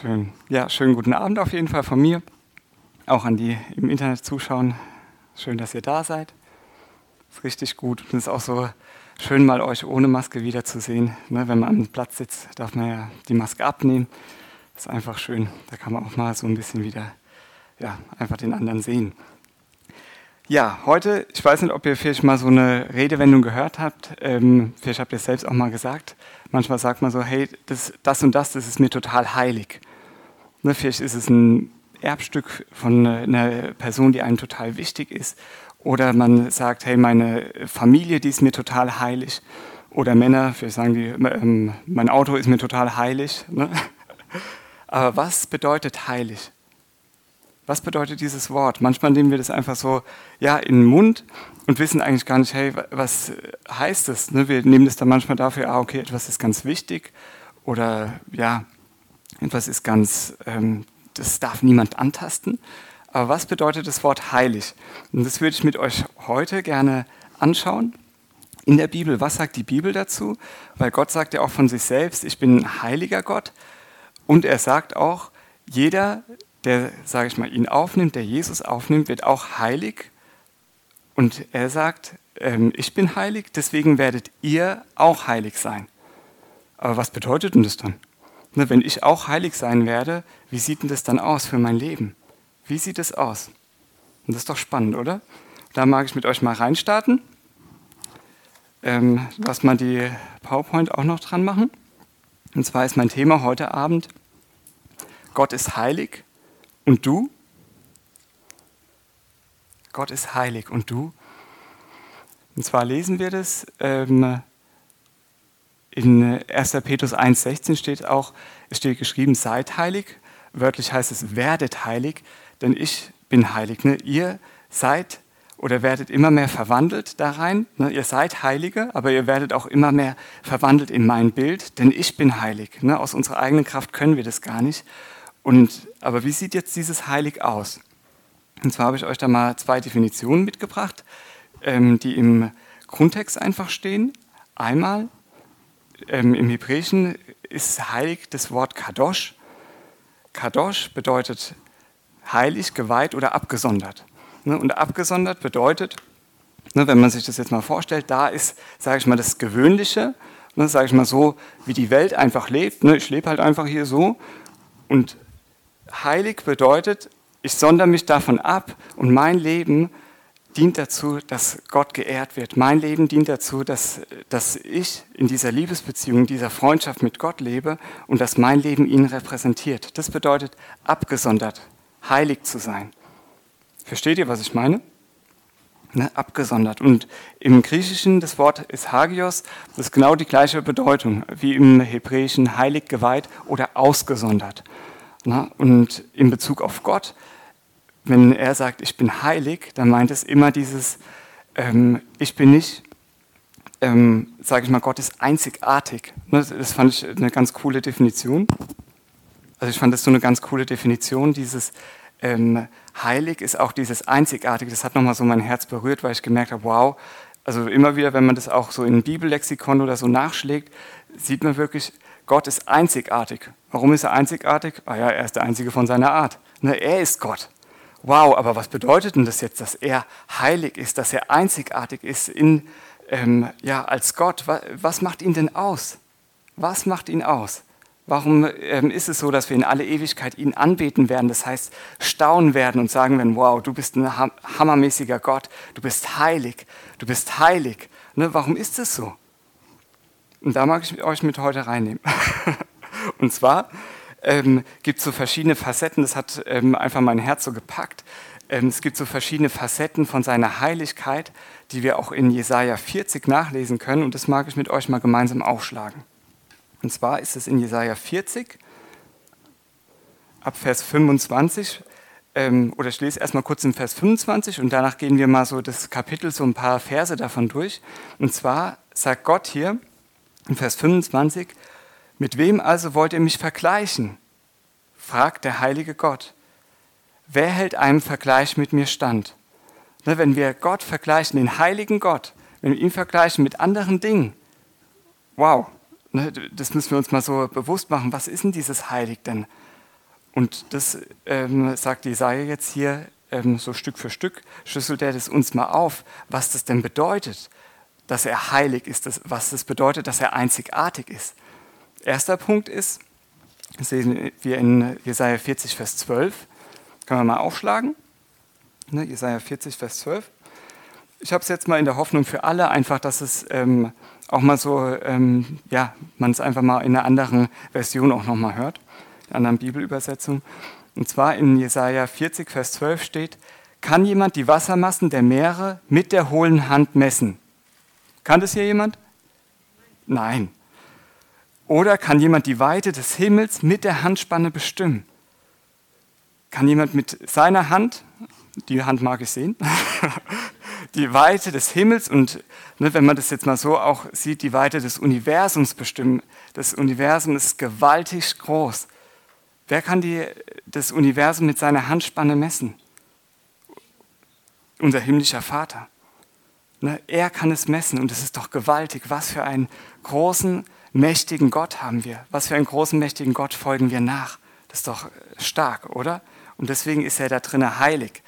Schön. Ja, schönen guten Abend auf jeden Fall von mir. Auch an die im Internet zuschauen. Schön, dass ihr da seid. Ist richtig gut. Und es ist auch so schön, mal euch ohne Maske wiederzusehen. Ne, wenn man am Platz sitzt, darf man ja die Maske abnehmen. Ist einfach schön. Da kann man auch mal so ein bisschen wieder, ja, einfach den anderen sehen. Ja, heute, ich weiß nicht, ob ihr vielleicht mal so eine Redewendung gehört habt. Ähm, vielleicht habt ihr es selbst auch mal gesagt. Manchmal sagt man so, hey, das, das und das, das ist mir total heilig. Ne, vielleicht ist es ein Erbstück von einer Person, die einem total wichtig ist. Oder man sagt, hey, meine Familie, die ist mir total heilig. Oder Männer, vielleicht sagen die, ähm, mein Auto ist mir total heilig. Ne? Aber was bedeutet heilig? Was bedeutet dieses Wort? Manchmal nehmen wir das einfach so ja, in den Mund und wissen eigentlich gar nicht, hey, was heißt das? Ne? Wir nehmen das dann manchmal dafür, ah, okay, etwas ist ganz wichtig oder ja, etwas ist ganz, ähm, das darf niemand antasten. Aber was bedeutet das Wort heilig? Und das würde ich mit euch heute gerne anschauen. In der Bibel, was sagt die Bibel dazu? Weil Gott sagt ja auch von sich selbst, ich bin ein heiliger Gott. Und er sagt auch, jeder, der, sage ich mal, ihn aufnimmt, der Jesus aufnimmt, wird auch heilig. Und er sagt, ähm, ich bin heilig, deswegen werdet ihr auch heilig sein. Aber was bedeutet denn das dann? Ne, wenn ich auch heilig sein werde, wie sieht denn das dann aus für mein Leben? Wie sieht es aus? Und das ist doch spannend, oder? Da mag ich mit euch mal reinstarten. Ähm, lass mal die PowerPoint auch noch dran machen. Und zwar ist mein Thema heute Abend, Gott ist heilig und du? Gott ist heilig. Und du? Und zwar lesen wir das ähm, in 1. Petrus 1,16 steht auch, es steht geschrieben, seid heilig. Wörtlich heißt es, werdet heilig, denn ich bin heilig. Ne? Ihr seid oder werdet immer mehr verwandelt da rein. Ne? Ihr seid Heilige, aber ihr werdet auch immer mehr verwandelt in mein Bild, denn ich bin heilig. Ne? Aus unserer eigenen Kraft können wir das gar nicht. Und, aber wie sieht jetzt dieses Heilig aus? Und zwar habe ich euch da mal zwei Definitionen mitgebracht, ähm, die im Grundtext einfach stehen. Einmal ähm, im Hebräischen ist heilig das Wort Kadosh. Kadosh bedeutet heilig, geweiht oder abgesondert. Ne? Und abgesondert bedeutet, ne, wenn man sich das jetzt mal vorstellt, da ist, sage ich mal, das Gewöhnliche, ne, sage ich mal so, wie die Welt einfach lebt. Ich lebe halt einfach hier so und heilig bedeutet, ich sondere mich davon ab und mein Leben dient dazu, dass Gott geehrt wird. Mein Leben dient dazu, dass, dass ich in dieser Liebesbeziehung, dieser Freundschaft mit Gott lebe und dass mein Leben ihn repräsentiert. Das bedeutet abgesondert, heilig zu sein. Versteht ihr, was ich meine? Ne, abgesondert. Und im Griechischen, das Wort ist Hagios, das ist genau die gleiche Bedeutung wie im Hebräischen heilig, geweiht oder ausgesondert. Na, und in Bezug auf Gott, wenn er sagt, ich bin heilig, dann meint es immer dieses, ähm, ich bin nicht, ähm, sage ich mal, Gott ist einzigartig. Ne, das fand ich eine ganz coole Definition. Also ich fand das so eine ganz coole Definition, dieses ähm, heilig ist auch dieses Einzigartige. Das hat nochmal so mein Herz berührt, weil ich gemerkt habe, wow, also immer wieder, wenn man das auch so in Bibellexikon oder so nachschlägt, sieht man wirklich, Gott ist einzigartig. Warum ist er einzigartig? Ah ja, er ist der Einzige von seiner Art. Ne, er ist Gott. Wow, aber was bedeutet denn das jetzt, dass er heilig ist, dass er einzigartig ist in, ähm, ja, als Gott? Was, was, macht ihn denn aus? Was macht ihn aus? Warum ähm, ist es so, dass wir in alle Ewigkeit ihn anbeten werden? Das heißt, staunen werden und sagen werden, wow, du bist ein hammermäßiger Gott, du bist heilig, du bist heilig. Ne, warum ist es so? Und da mag ich euch mit heute reinnehmen. Und zwar ähm, gibt so verschiedene Facetten, das hat ähm, einfach mein Herz so gepackt. Ähm, es gibt so verschiedene Facetten von seiner Heiligkeit, die wir auch in Jesaja 40 nachlesen können. Und das mag ich mit euch mal gemeinsam aufschlagen. Und zwar ist es in Jesaja 40, ab Vers 25, ähm, oder ich lese erstmal kurz in Vers 25 und danach gehen wir mal so das Kapitel, so ein paar Verse davon durch. Und zwar sagt Gott hier, in Vers 25, mit wem also wollt ihr mich vergleichen? fragt der heilige Gott. Wer hält einem Vergleich mit mir stand? Ne, wenn wir Gott vergleichen, den heiligen Gott, wenn wir ihn vergleichen mit anderen Dingen, wow, ne, das müssen wir uns mal so bewusst machen. Was ist denn dieses Heilig denn? Und das ähm, sagt Jesaja jetzt hier ähm, so Stück für Stück, schlüsselt er das uns mal auf, was das denn bedeutet, dass er heilig ist, das, was das bedeutet, dass er einzigartig ist. Erster Punkt ist, das sehen wir in Jesaja 40, Vers 12. Können wir mal aufschlagen? Ne, Jesaja 40, Vers 12. Ich habe es jetzt mal in der Hoffnung für alle, einfach, dass es ähm, auch mal so, ähm, ja, man es einfach mal in einer anderen Version auch nochmal hört, in einer anderen Bibelübersetzung. Und zwar in Jesaja 40, Vers 12 steht: Kann jemand die Wassermassen der Meere mit der hohlen Hand messen? Kann das hier jemand? Nein. Oder kann jemand die Weite des Himmels mit der Handspanne bestimmen? Kann jemand mit seiner Hand, die Hand mag ich sehen, die Weite des Himmels und ne, wenn man das jetzt mal so auch sieht, die Weite des Universums bestimmen. Das Universum ist gewaltig groß. Wer kann die, das Universum mit seiner Handspanne messen? Unser himmlischer Vater. Ne, er kann es messen und es ist doch gewaltig. Was für einen großen, mächtigen Gott haben wir. Was für einen großen, mächtigen Gott folgen wir nach. Das ist doch stark, oder? Und deswegen ist er da drinnen heilig.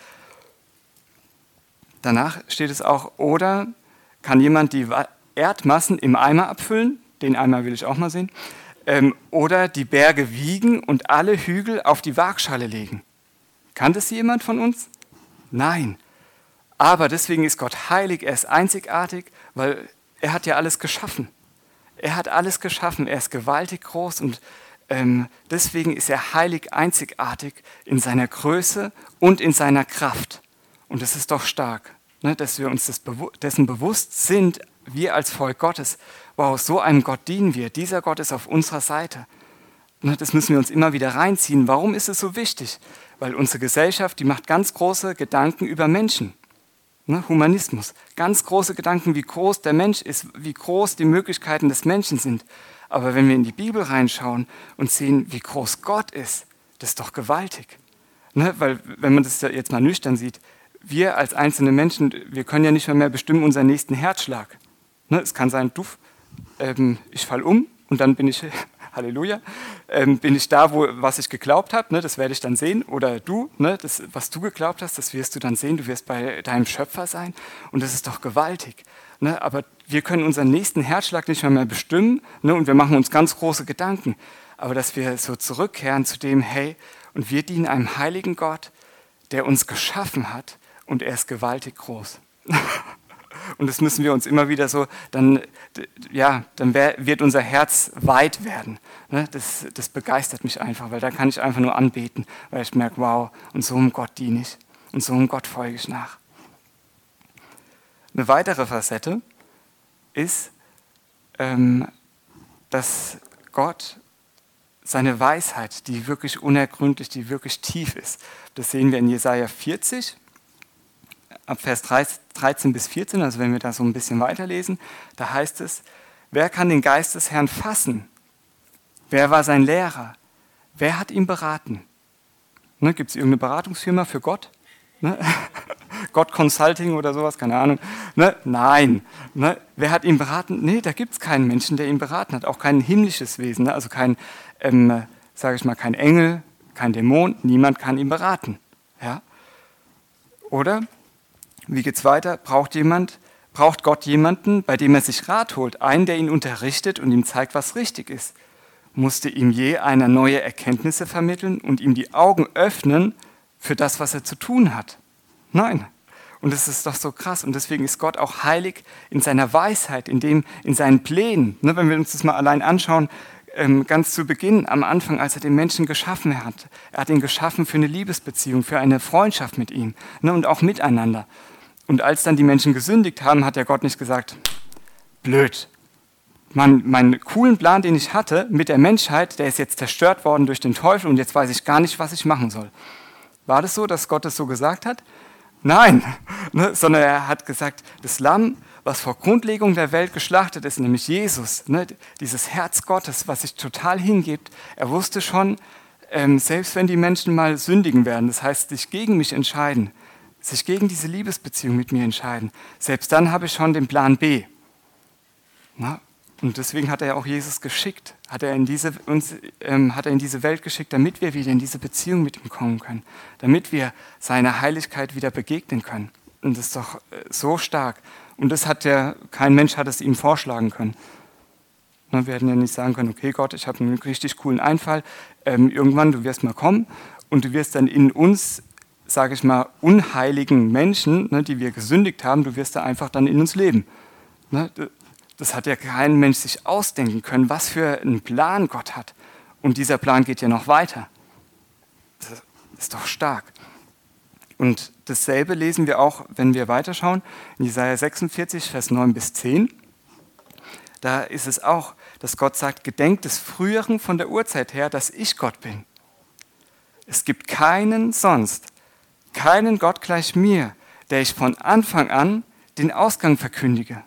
Danach steht es auch, oder kann jemand die Erdmassen im Eimer abfüllen? Den Eimer will ich auch mal sehen. Ähm, oder die Berge wiegen und alle Hügel auf die Waagschale legen. Kann das jemand von uns? Nein. Aber deswegen ist Gott heilig, er ist einzigartig, weil er hat ja alles geschaffen. Er hat alles geschaffen, er ist gewaltig groß und ähm, deswegen ist er heilig, einzigartig in seiner Größe und in seiner Kraft. Und das ist doch stark, ne, dass wir uns bewu dessen bewusst sind, wir als Volk Gottes. Wow, so einem Gott dienen wir. Dieser Gott ist auf unserer Seite. Ne, das müssen wir uns immer wieder reinziehen. Warum ist es so wichtig? Weil unsere Gesellschaft, die macht ganz große Gedanken über Menschen. Ne, Humanismus. Ganz große Gedanken, wie groß der Mensch ist, wie groß die Möglichkeiten des Menschen sind. Aber wenn wir in die Bibel reinschauen und sehen, wie groß Gott ist, das ist doch gewaltig. Ne, weil wenn man das jetzt mal nüchtern sieht, wir als einzelne Menschen, wir können ja nicht mehr, mehr bestimmen unseren nächsten Herzschlag. Ne, es kann sein, duff, ähm, ich fall um und dann bin ich Halleluja, ähm, bin ich da, wo, was ich geglaubt habe, ne, das werde ich dann sehen. Oder du, ne, das, was du geglaubt hast, das wirst du dann sehen. Du wirst bei deinem Schöpfer sein. Und das ist doch gewaltig. Ne, aber wir können unseren nächsten Herzschlag nicht mehr, mehr bestimmen ne, und wir machen uns ganz große Gedanken. Aber dass wir so zurückkehren zu dem, hey, und wir dienen einem heiligen Gott, der uns geschaffen hat und er ist gewaltig groß. Und das müssen wir uns immer wieder so, dann, ja, dann wird unser Herz weit werden. Ne? Das, das begeistert mich einfach, weil da kann ich einfach nur anbeten, weil ich merke, wow, und so einem Gott diene ich und so einem Gott folge ich nach. Eine weitere Facette ist, ähm, dass Gott seine Weisheit, die wirklich unergründlich, die wirklich tief ist, das sehen wir in Jesaja 40, ab Vers 13 bis 14, also wenn wir da so ein bisschen weiterlesen, da heißt es, wer kann den Geist des Herrn fassen? Wer war sein Lehrer? Wer hat ihn beraten? Ne, Gibt es irgendeine Beratungsfirma für Gott? Ne? Gott Consulting oder sowas, keine Ahnung. Ne? Nein. Ne? Wer hat ihn beraten? Nee, da gibt es keinen Menschen, der ihn beraten hat. Auch kein himmlisches Wesen, ne? also kein, ähm, sage ich mal, kein Engel, kein Dämon. Niemand kann ihn beraten. Ja? Oder wie geht's weiter? Braucht jemand, braucht Gott jemanden, bei dem er sich Rat holt, einen, der ihn unterrichtet und ihm zeigt, was richtig ist? Musste ihm je einer neue Erkenntnisse vermitteln und ihm die Augen öffnen für das, was er zu tun hat? Nein. Und das ist doch so krass. Und deswegen ist Gott auch heilig in seiner Weisheit, in, dem, in seinen Plänen. Ne, wenn wir uns das mal allein anschauen, ähm, ganz zu Beginn, am Anfang, als er den Menschen geschaffen hat. Er hat ihn geschaffen für eine Liebesbeziehung, für eine Freundschaft mit ihm ne, und auch miteinander. Und als dann die Menschen gesündigt haben, hat der Gott nicht gesagt, blöd. Man, meinen coolen Plan, den ich hatte mit der Menschheit, der ist jetzt zerstört worden durch den Teufel und jetzt weiß ich gar nicht, was ich machen soll. War das so, dass Gott es so gesagt hat? Nein, ne, sondern er hat gesagt, das Lamm, was vor Grundlegung der Welt geschlachtet ist, nämlich Jesus, ne, dieses Herz Gottes, was sich total hingibt, er wusste schon, ähm, selbst wenn die Menschen mal sündigen werden, das heißt sich gegen mich entscheiden, sich gegen diese Liebesbeziehung mit mir entscheiden, selbst dann habe ich schon den Plan B. Und deswegen hat er auch Jesus geschickt, hat er, in diese, uns, ähm, hat er in diese Welt geschickt, damit wir wieder in diese Beziehung mit ihm kommen können, damit wir seiner Heiligkeit wieder begegnen können. Und das ist doch äh, so stark. Und das hat der, kein Mensch hat es ihm vorschlagen können. Wir hätten ja nicht sagen können, okay Gott, ich habe einen richtig coolen Einfall, ähm, irgendwann, du wirst mal kommen und du wirst dann in uns, sage ich mal, unheiligen Menschen, ne, die wir gesündigt haben, du wirst da einfach dann in uns leben. Ne, das hat ja kein Mensch sich ausdenken können, was für einen Plan Gott hat. Und dieser Plan geht ja noch weiter. Das ist doch stark. Und dasselbe lesen wir auch, wenn wir weiterschauen, in Jesaja 46, Vers 9 bis 10. Da ist es auch, dass Gott sagt: Gedenkt des Früheren von der Urzeit her, dass ich Gott bin. Es gibt keinen sonst, keinen Gott gleich mir, der ich von Anfang an den Ausgang verkündige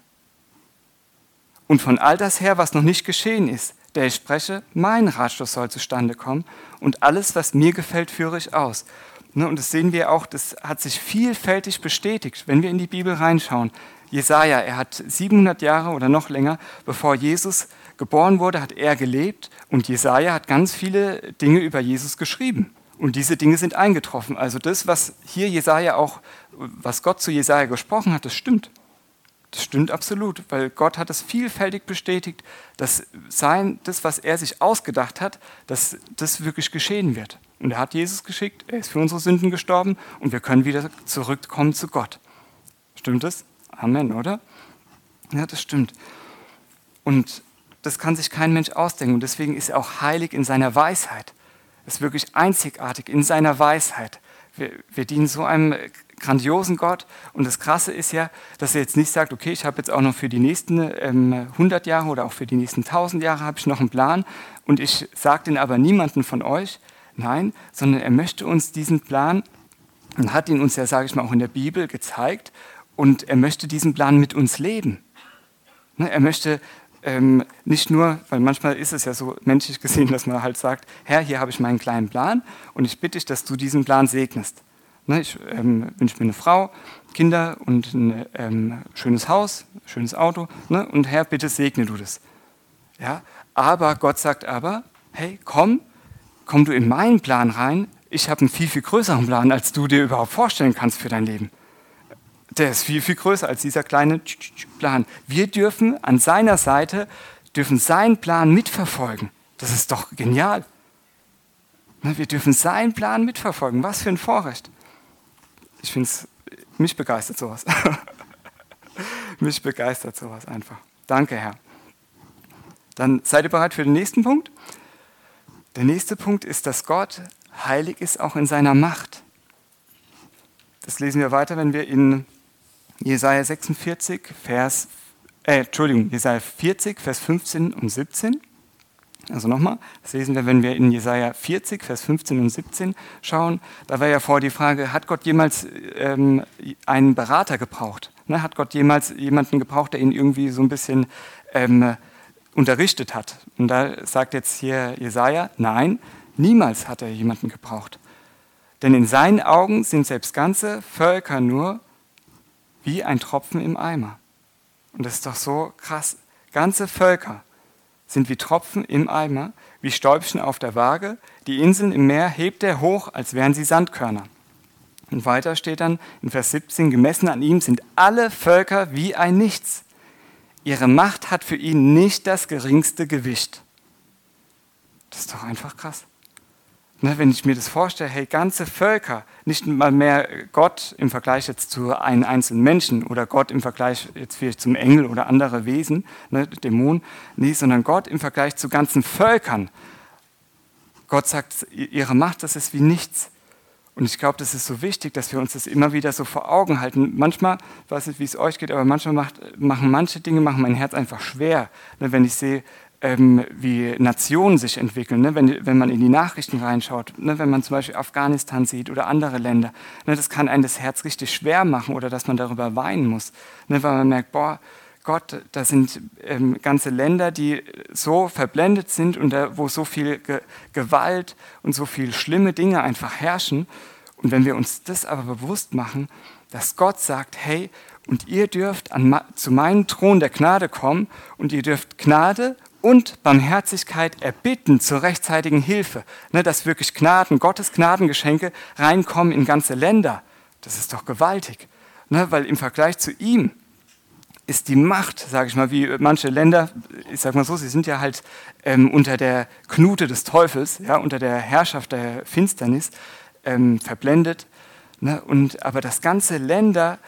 und von all das her, was noch nicht geschehen ist, der ich spreche, mein Ratschluss soll zustande kommen und alles, was mir gefällt, führe ich aus. Ne, und das sehen wir auch, das hat sich vielfältig bestätigt, wenn wir in die Bibel reinschauen. Jesaja, er hat 700 Jahre oder noch länger, bevor Jesus geboren wurde, hat er gelebt und Jesaja hat ganz viele Dinge über Jesus geschrieben. Und diese Dinge sind eingetroffen. Also das, was hier Jesaja auch, was Gott zu Jesaja gesprochen hat, das stimmt. Das stimmt absolut, weil Gott hat es vielfältig bestätigt, dass sein, das, was er sich ausgedacht hat, dass das wirklich geschehen wird. Und er hat Jesus geschickt, er ist für unsere Sünden gestorben und wir können wieder zurückkommen zu Gott. Stimmt das? Amen, oder? Ja, das stimmt. Und das kann sich kein Mensch ausdenken und deswegen ist er auch heilig in seiner Weisheit. Ist wirklich einzigartig in seiner Weisheit. Wir, wir dienen so einem grandiosen Gott. Und das Krasse ist ja, dass er jetzt nicht sagt, okay, ich habe jetzt auch noch für die nächsten ähm, 100 Jahre oder auch für die nächsten 1000 Jahre habe ich noch einen Plan und ich sage den aber niemanden von euch. Nein, sondern er möchte uns diesen Plan und hat ihn uns ja, sage ich mal, auch in der Bibel gezeigt und er möchte diesen Plan mit uns leben. Ne, er möchte ähm, nicht nur, weil manchmal ist es ja so menschlich gesehen, dass man halt sagt, Herr, hier habe ich meinen kleinen Plan und ich bitte dich, dass du diesen Plan segnest. Ne, ich ähm, wünsche mir eine Frau, Kinder und ein ähm, schönes Haus, schönes Auto. Ne? Und Herr, bitte segne du das. Ja? Aber Gott sagt aber, hey, komm, komm du in meinen Plan rein. Ich habe einen viel, viel größeren Plan, als du dir überhaupt vorstellen kannst für dein Leben. Der ist viel, viel größer als dieser kleine Plan. Wir dürfen an seiner Seite, dürfen seinen Plan mitverfolgen. Das ist doch genial. Wir dürfen seinen Plan mitverfolgen. Was für ein Vorrecht. Ich finde es, mich begeistert sowas. mich begeistert sowas einfach. Danke, Herr. Dann seid ihr bereit für den nächsten Punkt? Der nächste Punkt ist, dass Gott heilig ist auch in seiner Macht. Das lesen wir weiter, wenn wir in Jesaja 46, Vers, äh, Entschuldigung, Jesaja 40, Vers 15 und 17 also nochmal, das lesen wir, wenn wir in Jesaja 40, Vers 15 und 17 schauen. Da war ja vor die Frage, hat Gott jemals ähm, einen Berater gebraucht? Ne? Hat Gott jemals jemanden gebraucht, der ihn irgendwie so ein bisschen ähm, unterrichtet hat? Und da sagt jetzt hier Jesaja, nein, niemals hat er jemanden gebraucht. Denn in seinen Augen sind selbst ganze Völker nur wie ein Tropfen im Eimer. Und das ist doch so krass. Ganze Völker sind wie Tropfen im Eimer, wie Stäubchen auf der Waage. Die Inseln im Meer hebt er hoch, als wären sie Sandkörner. Und weiter steht dann in Vers 17, gemessen an ihm sind alle Völker wie ein Nichts. Ihre Macht hat für ihn nicht das geringste Gewicht. Das ist doch einfach krass. Ne, wenn ich mir das vorstelle, hey, ganze Völker, nicht mal mehr Gott im Vergleich jetzt zu einem einzelnen Menschen oder Gott im Vergleich jetzt vielleicht zum Engel oder andere Wesen, ne, Dämonen, nee, sondern Gott im Vergleich zu ganzen Völkern. Gott sagt, ihre Macht, das ist wie nichts. Und ich glaube, das ist so wichtig, dass wir uns das immer wieder so vor Augen halten. Manchmal, ich weiß nicht, wie es euch geht, aber manchmal macht, machen manche Dinge machen mein Herz einfach schwer. Ne, wenn ich sehe, ähm, wie Nationen sich entwickeln, ne? wenn, wenn man in die Nachrichten reinschaut, ne? wenn man zum Beispiel Afghanistan sieht oder andere Länder. Ne? Das kann einem das Herz richtig schwer machen oder dass man darüber weinen muss, ne? weil man merkt, boah, Gott, da sind ähm, ganze Länder, die so verblendet sind und da, wo so viel Ge Gewalt und so viel schlimme Dinge einfach herrschen. Und wenn wir uns das aber bewusst machen, dass Gott sagt, hey, Und ihr dürft an, zu meinem Thron der Gnade kommen und ihr dürft Gnade und Barmherzigkeit erbitten zur rechtzeitigen Hilfe. Ne, dass wirklich Gnaden, Gottes Gnadengeschenke reinkommen in ganze Länder. Das ist doch gewaltig. Ne, weil im Vergleich zu ihm ist die Macht, sage ich mal, wie manche Länder, ich sage mal so, sie sind ja halt ähm, unter der Knute des Teufels, ja, unter der Herrschaft der Finsternis ähm, verblendet. Ne, und, aber das ganze Länder,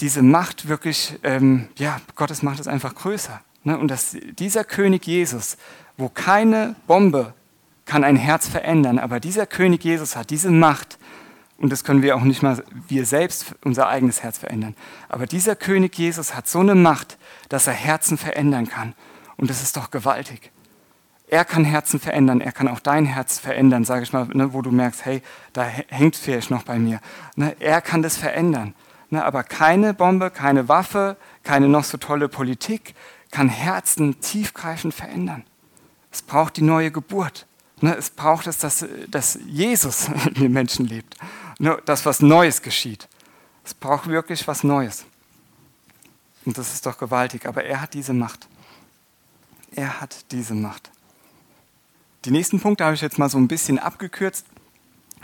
diese Macht wirklich, ähm, ja, Gottes Macht ist einfach größer. Ne? Und dass dieser König Jesus, wo keine Bombe kann ein Herz verändern, aber dieser König Jesus hat diese Macht, und das können wir auch nicht mal wir selbst unser eigenes Herz verändern. Aber dieser König Jesus hat so eine Macht, dass er Herzen verändern kann. Und das ist doch gewaltig. Er kann Herzen verändern, er kann auch dein Herz verändern, sage ich mal, ne, wo du merkst, hey, da hängt vielleicht noch bei mir. Ne, er kann das verändern. Ne, aber keine Bombe, keine Waffe, keine noch so tolle Politik, kann Herzen tiefgreifend verändern. Es braucht die neue Geburt. Ne, es braucht es, dass, dass Jesus in den Menschen lebt. Ne, dass was Neues geschieht. Es braucht wirklich was Neues. Und das ist doch gewaltig. Aber er hat diese Macht. Er hat diese Macht. Die nächsten Punkte habe ich jetzt mal so ein bisschen abgekürzt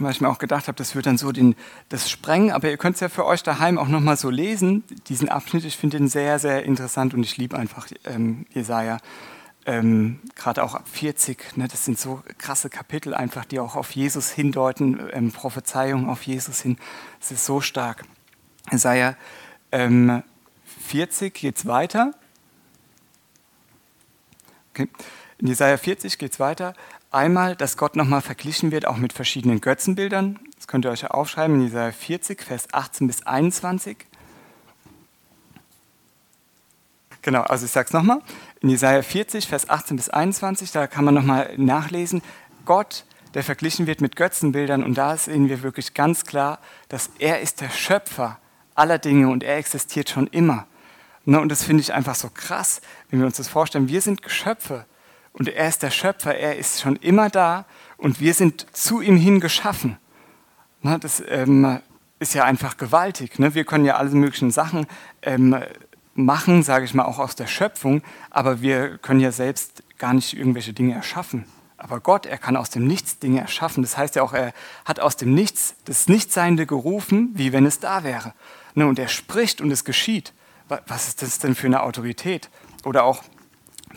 weil ich mir auch gedacht habe, das wird dann so den, das sprengen, aber ihr könnt es ja für euch daheim auch nochmal so lesen, diesen Abschnitt. Ich finde den sehr, sehr interessant und ich liebe einfach ähm, Jesaja. Ähm, Gerade auch ab 40, ne, das sind so krasse Kapitel einfach, die auch auf Jesus hindeuten, ähm, Prophezeiungen auf Jesus hin. Es ist so stark. Jesaja ähm, 40 geht es weiter. Okay. In Jesaja 40 geht es weiter. Einmal, dass Gott nochmal verglichen wird, auch mit verschiedenen Götzenbildern. Das könnt ihr euch ja aufschreiben in Jesaja 40, Vers 18 bis 21. Genau, also ich sage es nochmal. In Jesaja 40, Vers 18 bis 21, da kann man nochmal nachlesen. Gott, der verglichen wird mit Götzenbildern, und da sehen wir wirklich ganz klar, dass er ist der Schöpfer aller Dinge und er existiert schon immer. Ne, und das finde ich einfach so krass, wenn wir uns das vorstellen. Wir sind Geschöpfe und er ist der Schöpfer, er ist schon immer da und wir sind zu ihm hin geschaffen. Na, das ähm, ist ja einfach gewaltig. Ne? Wir können ja alle möglichen Sachen ähm, machen, sage ich mal, auch aus der Schöpfung, aber wir können ja selbst gar nicht irgendwelche Dinge erschaffen. Aber Gott, er kann aus dem Nichts Dinge erschaffen. Das heißt ja auch, er hat aus dem Nichts das Nichtseinende gerufen, wie wenn es da wäre. Ne? Und er spricht und es geschieht. Was ist das denn für eine Autorität? Oder auch,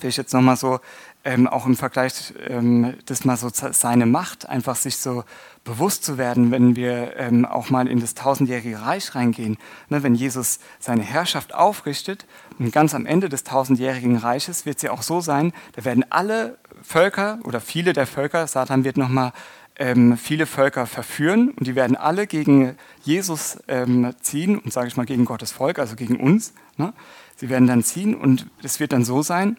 will ich jetzt nochmal so ähm, auch im Vergleich, ähm, das mal so seine Macht, einfach sich so bewusst zu werden, wenn wir ähm, auch mal in das tausendjährige Reich reingehen. Ne, wenn Jesus seine Herrschaft aufrichtet und ganz am Ende des tausendjährigen Reiches wird es ja auch so sein, da werden alle Völker oder viele der Völker, Satan wird nochmal ähm, viele Völker verführen und die werden alle gegen Jesus ähm, ziehen und sage ich mal gegen Gottes Volk, also gegen uns. Ne? Sie werden dann ziehen und es wird dann so sein,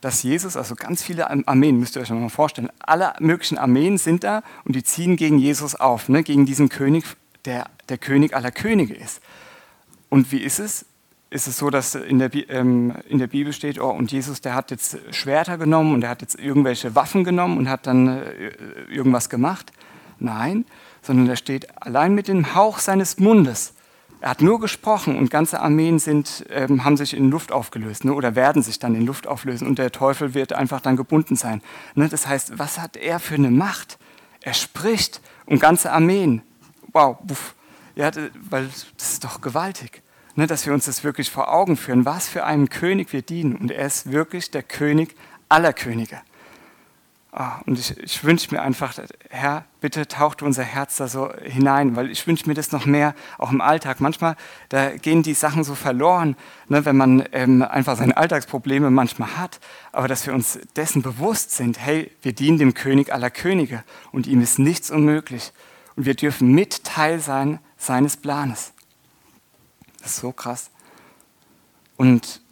dass Jesus, also ganz viele Armeen, müsst ihr euch mal vorstellen, alle möglichen Armeen sind da und die ziehen gegen Jesus auf, ne, gegen diesen König, der der König aller Könige ist. Und wie ist es? Ist es so, dass in der, ähm, in der Bibel steht, oh, und Jesus, der hat jetzt Schwerter genommen und er hat jetzt irgendwelche Waffen genommen und hat dann äh, irgendwas gemacht? Nein, sondern da steht, allein mit dem Hauch seines Mundes er hat nur gesprochen und ganze Armeen sind, ähm, haben sich in Luft aufgelöst ne, oder werden sich dann in Luft auflösen und der Teufel wird einfach dann gebunden sein. Ne, das heißt, was hat er für eine Macht? Er spricht und ganze Armeen. Wow, buff. Ja, weil das ist doch gewaltig, ne, dass wir uns das wirklich vor Augen führen, was für einen König wir dienen. Und er ist wirklich der König aller Könige. Oh, und ich, ich wünsche mir einfach, Herr, bitte taucht unser Herz da so hinein, weil ich wünsche mir das noch mehr, auch im Alltag. Manchmal, da gehen die Sachen so verloren, ne, wenn man ähm, einfach seine Alltagsprobleme manchmal hat, aber dass wir uns dessen bewusst sind, hey, wir dienen dem König aller Könige und ihm ist nichts unmöglich und wir dürfen mit Teil sein seines Planes. Das ist so krass. Und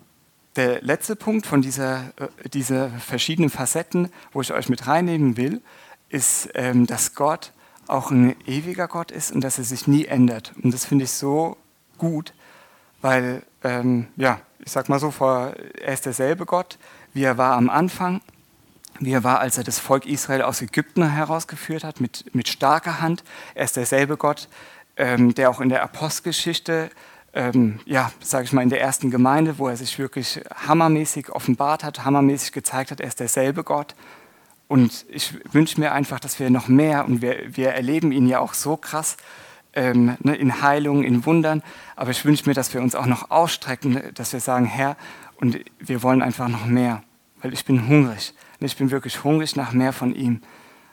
der letzte Punkt von dieser, äh, dieser verschiedenen Facetten, wo ich euch mit reinnehmen will, ist, ähm, dass Gott auch ein ewiger Gott ist und dass er sich nie ändert. Und das finde ich so gut, weil, ähm, ja, ich sag mal so, vor, er ist derselbe Gott, wie er war am Anfang, wie er war, als er das Volk Israel aus Ägypten herausgeführt hat, mit, mit starker Hand. Er ist derselbe Gott, ähm, der auch in der Apostelgeschichte ähm, ja, sage ich mal, in der ersten Gemeinde, wo er sich wirklich hammermäßig offenbart hat, hammermäßig gezeigt hat, er ist derselbe Gott. Und ich wünsche mir einfach, dass wir noch mehr, und wir, wir erleben ihn ja auch so krass, ähm, ne, in Heilungen, in Wundern, aber ich wünsche mir, dass wir uns auch noch ausstrecken, dass wir sagen, Herr, und wir wollen einfach noch mehr, weil ich bin hungrig. Ich bin wirklich hungrig nach mehr von ihm,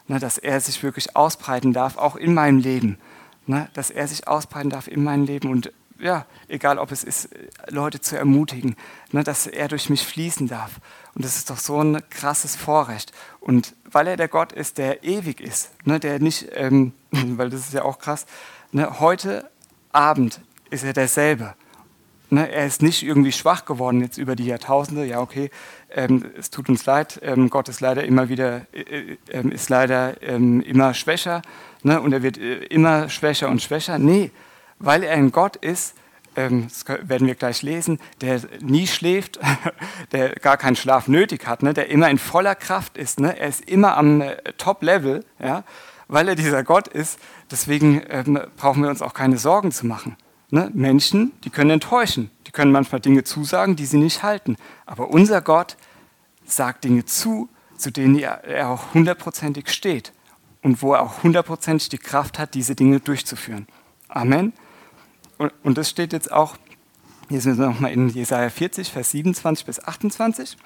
ne, dass er sich wirklich ausbreiten darf, auch in meinem Leben, ne, dass er sich ausbreiten darf in meinem Leben und ja, egal ob es ist, Leute zu ermutigen, ne, dass er durch mich fließen darf. Und das ist doch so ein krasses Vorrecht. Und weil er der Gott ist, der ewig ist, ne, der nicht, ähm, weil das ist ja auch krass, ne, heute Abend ist er derselbe. Ne, er ist nicht irgendwie schwach geworden jetzt über die Jahrtausende. Ja, okay, ähm, es tut uns leid. Ähm, Gott ist leider immer wieder, äh, äh, ist leider ähm, immer schwächer. Ne, und er wird äh, immer schwächer und schwächer. Nee, weil er ein Gott ist, ähm, das werden wir gleich lesen, der nie schläft, der gar keinen Schlaf nötig hat, ne, der immer in voller Kraft ist. Ne, er ist immer am äh, Top-Level, weil er dieser Gott ist. Deswegen ähm, brauchen wir uns auch keine Sorgen zu machen. Ne? Menschen, die können enttäuschen, die können manchmal Dinge zusagen, die sie nicht halten. Aber unser Gott sagt Dinge zu, zu denen er auch hundertprozentig steht und wo er auch hundertprozentig die Kraft hat, diese Dinge durchzuführen. Amen. Und, und das steht jetzt auch, hier sind wir nochmal in Jesaja 40, Vers 27 bis 28.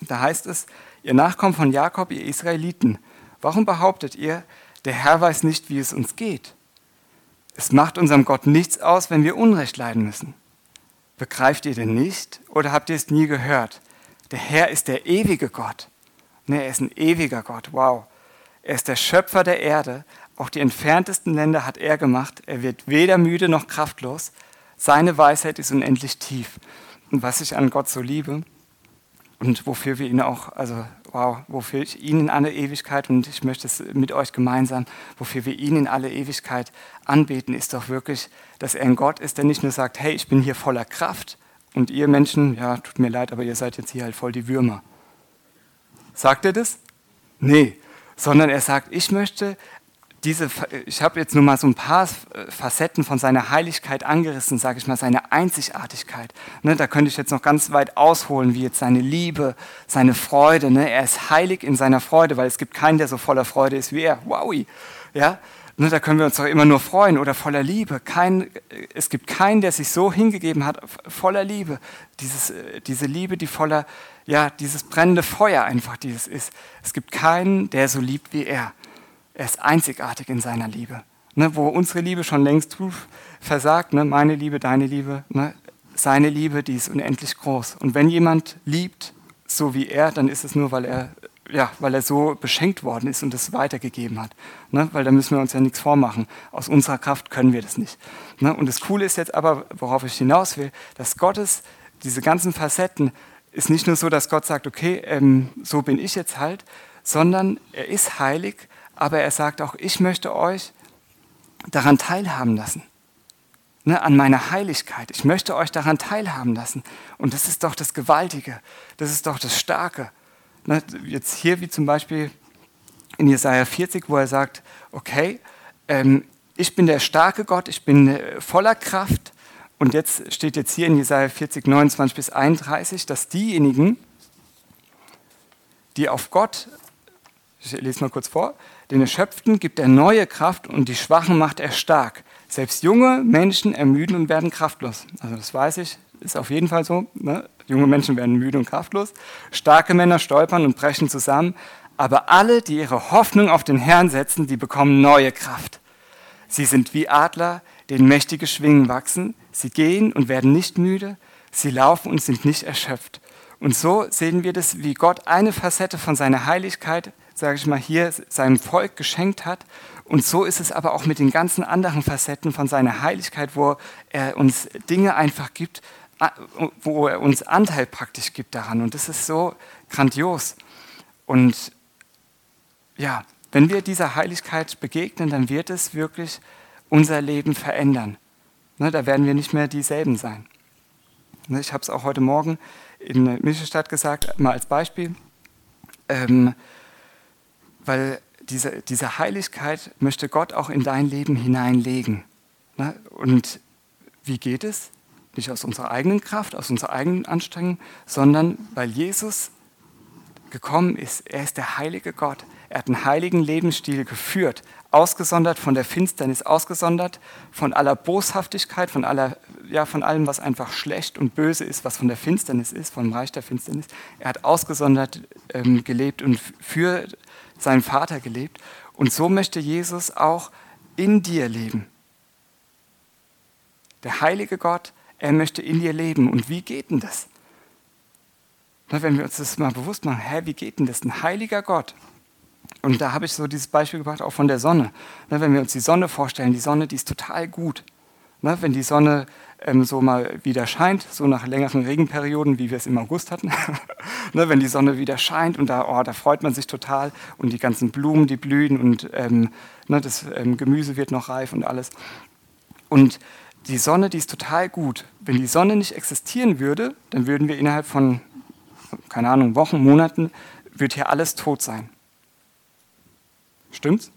Da heißt es, ihr Nachkommen von Jakob, ihr Israeliten, warum behauptet ihr, der Herr weiß nicht, wie es uns geht? Es macht unserem Gott nichts aus, wenn wir Unrecht leiden müssen. Begreift ihr denn nicht oder habt ihr es nie gehört? Der Herr ist der ewige Gott. Ne, er ist ein ewiger Gott. Wow. Er ist der Schöpfer der Erde. Auch die entferntesten Länder hat er gemacht. Er wird weder müde noch kraftlos. Seine Weisheit ist unendlich tief. Und was ich an Gott so liebe und wofür wir ihn auch, also wow, wofür ich ihn in alle Ewigkeit und ich möchte es mit euch gemeinsam, wofür wir ihn in alle Ewigkeit anbeten, ist doch wirklich, dass er ein Gott ist, der nicht nur sagt, hey, ich bin hier voller Kraft und ihr Menschen, ja, tut mir leid, aber ihr seid jetzt hier halt voll die Würmer. Sagt er das? Nee, sondern er sagt, ich möchte diese, ich habe jetzt nur mal so ein paar Facetten von seiner Heiligkeit angerissen, sage ich mal, seine Einzigartigkeit. Ne, da könnte ich jetzt noch ganz weit ausholen, wie jetzt seine Liebe, seine Freude. Ne? Er ist heilig in seiner Freude, weil es gibt keinen, der so voller Freude ist wie er. Wowi! Ja? Ne, da können wir uns doch immer nur freuen oder voller Liebe. Kein, es gibt keinen, der sich so hingegeben hat, voller Liebe. Dieses, diese Liebe, die voller, ja, dieses brennende Feuer einfach dieses ist. Es gibt keinen, der so liebt wie er. Er ist einzigartig in seiner Liebe. Ne, wo unsere Liebe schon längst versagt, ne, meine Liebe, deine Liebe, ne, seine Liebe, die ist unendlich groß. Und wenn jemand liebt, so wie er, dann ist es nur, weil er, ja, weil er so beschenkt worden ist und es weitergegeben hat. Ne, weil da müssen wir uns ja nichts vormachen. Aus unserer Kraft können wir das nicht. Ne, und das Coole ist jetzt aber, worauf ich hinaus will, dass Gottes, diese ganzen Facetten, ist nicht nur so, dass Gott sagt, okay, ähm, so bin ich jetzt halt, sondern er ist heilig aber er sagt auch, ich möchte euch daran teilhaben lassen, ne, an meiner Heiligkeit. Ich möchte euch daran teilhaben lassen. Und das ist doch das Gewaltige, das ist doch das Starke. Ne, jetzt hier wie zum Beispiel in Jesaja 40, wo er sagt, okay, ähm, ich bin der starke Gott, ich bin äh, voller Kraft. Und jetzt steht jetzt hier in Jesaja 40, 29 bis 31, dass diejenigen, die auf Gott, ich lese mal kurz vor, den Erschöpften gibt er neue Kraft und die Schwachen macht er stark. Selbst junge Menschen ermüden und werden kraftlos. Also das weiß ich, ist auf jeden Fall so. Ne? Junge Menschen werden müde und kraftlos. Starke Männer stolpern und brechen zusammen. Aber alle, die ihre Hoffnung auf den Herrn setzen, die bekommen neue Kraft. Sie sind wie Adler, denen mächtige Schwingen wachsen. Sie gehen und werden nicht müde. Sie laufen und sind nicht erschöpft. Und so sehen wir das, wie Gott eine Facette von seiner Heiligkeit sage ich mal, hier seinem Volk geschenkt hat. Und so ist es aber auch mit den ganzen anderen Facetten von seiner Heiligkeit, wo er uns Dinge einfach gibt, wo er uns Anteil praktisch gibt daran. Und das ist so grandios. Und ja, wenn wir dieser Heiligkeit begegnen, dann wird es wirklich unser Leben verändern. Ne, da werden wir nicht mehr dieselben sein. Ne, ich habe es auch heute Morgen in Mischestadt gesagt, mal als Beispiel. Ähm, weil diese, diese Heiligkeit möchte Gott auch in dein Leben hineinlegen. Ne? Und wie geht es? Nicht aus unserer eigenen Kraft, aus unserer eigenen Anstrengung, sondern weil Jesus gekommen ist. Er ist der heilige Gott. Er hat einen heiligen Lebensstil geführt, ausgesondert von der Finsternis, ausgesondert von aller Boshaftigkeit, von, aller, ja, von allem, was einfach schlecht und böse ist, was von der Finsternis ist, vom Reich der Finsternis. Er hat ausgesondert ähm, gelebt und für seinen Vater gelebt. Und so möchte Jesus auch in dir leben. Der heilige Gott, er möchte in dir leben. Und wie geht denn das? Wenn wir uns das mal bewusst machen, hä, wie geht denn das? Ein heiliger Gott. Und da habe ich so dieses Beispiel gebracht, auch von der Sonne. Wenn wir uns die Sonne vorstellen, die Sonne, die ist total gut. Na, wenn die Sonne ähm, so mal wieder scheint, so nach längeren Regenperioden, wie wir es im August hatten, ne, wenn die Sonne wieder scheint und da, oh, da freut man sich total und die ganzen Blumen, die blühen und ähm, ne, das ähm, Gemüse wird noch reif und alles. Und die Sonne, die ist total gut. Wenn die Sonne nicht existieren würde, dann würden wir innerhalb von, keine Ahnung, Wochen, Monaten, wird hier alles tot sein. Stimmt's?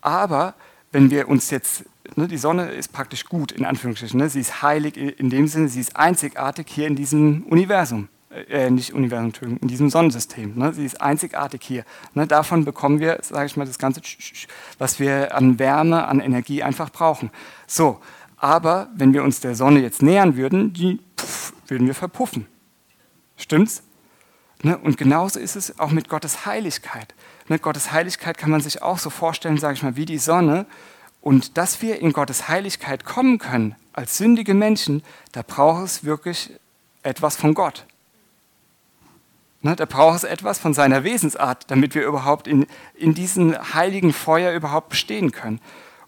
Aber wenn wir uns jetzt, ne, die Sonne ist praktisch gut, in Anführungsstrichen, ne, sie ist heilig in dem Sinne, sie ist einzigartig hier in diesem Universum, äh, nicht Universum, in diesem Sonnensystem. Ne, sie ist einzigartig hier. Ne, davon bekommen wir, sage ich mal, das Ganze, was wir an Wärme, an Energie einfach brauchen. So, aber wenn wir uns der Sonne jetzt nähern würden, die, pff, würden wir verpuffen. Stimmt's? Ne, und genauso ist es auch mit Gottes Heiligkeit. Ne, Gottes Heiligkeit kann man sich auch so vorstellen, sage ich mal, wie die Sonne. Und dass wir in Gottes Heiligkeit kommen können, als sündige Menschen, da braucht es wirklich etwas von Gott. Ne, da braucht es etwas von seiner Wesensart, damit wir überhaupt in, in diesem heiligen Feuer überhaupt bestehen können.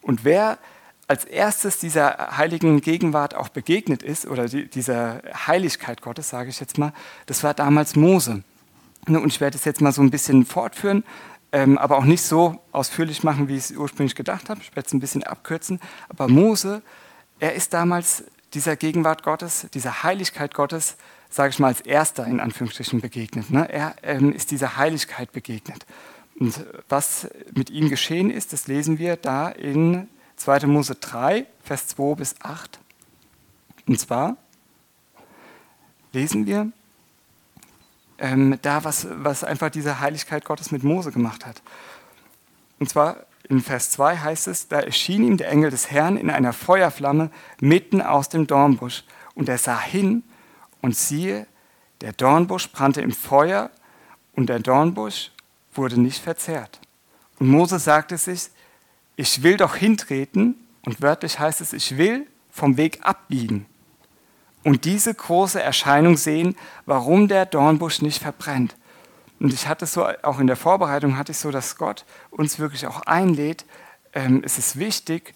Und wer als erstes dieser heiligen Gegenwart auch begegnet ist, oder die, dieser Heiligkeit Gottes, sage ich jetzt mal, das war damals Mose. Ne, und ich werde es jetzt mal so ein bisschen fortführen, ähm, aber auch nicht so ausführlich machen, wie ich es ursprünglich gedacht habe. Ich werde es ein bisschen abkürzen. Aber Mose, er ist damals dieser Gegenwart Gottes, dieser Heiligkeit Gottes, sage ich mal, als erster in Anführungsstrichen begegnet. Ne? Er ähm, ist dieser Heiligkeit begegnet. Und was mit ihm geschehen ist, das lesen wir da in 2. Mose 3, Vers 2 bis 8. Und zwar lesen wir ähm, da, was, was einfach diese Heiligkeit Gottes mit Mose gemacht hat. Und zwar in Vers 2 heißt es, da erschien ihm der Engel des Herrn in einer Feuerflamme mitten aus dem Dornbusch. Und er sah hin und siehe, der Dornbusch brannte im Feuer und der Dornbusch wurde nicht verzehrt. Und Mose sagte sich, ich will doch hintreten, und wörtlich heißt es, ich will vom Weg abbiegen und diese große Erscheinung sehen, warum der Dornbusch nicht verbrennt. Und ich hatte so, auch in der Vorbereitung hatte ich so, dass Gott uns wirklich auch einlädt. Ähm, es ist wichtig,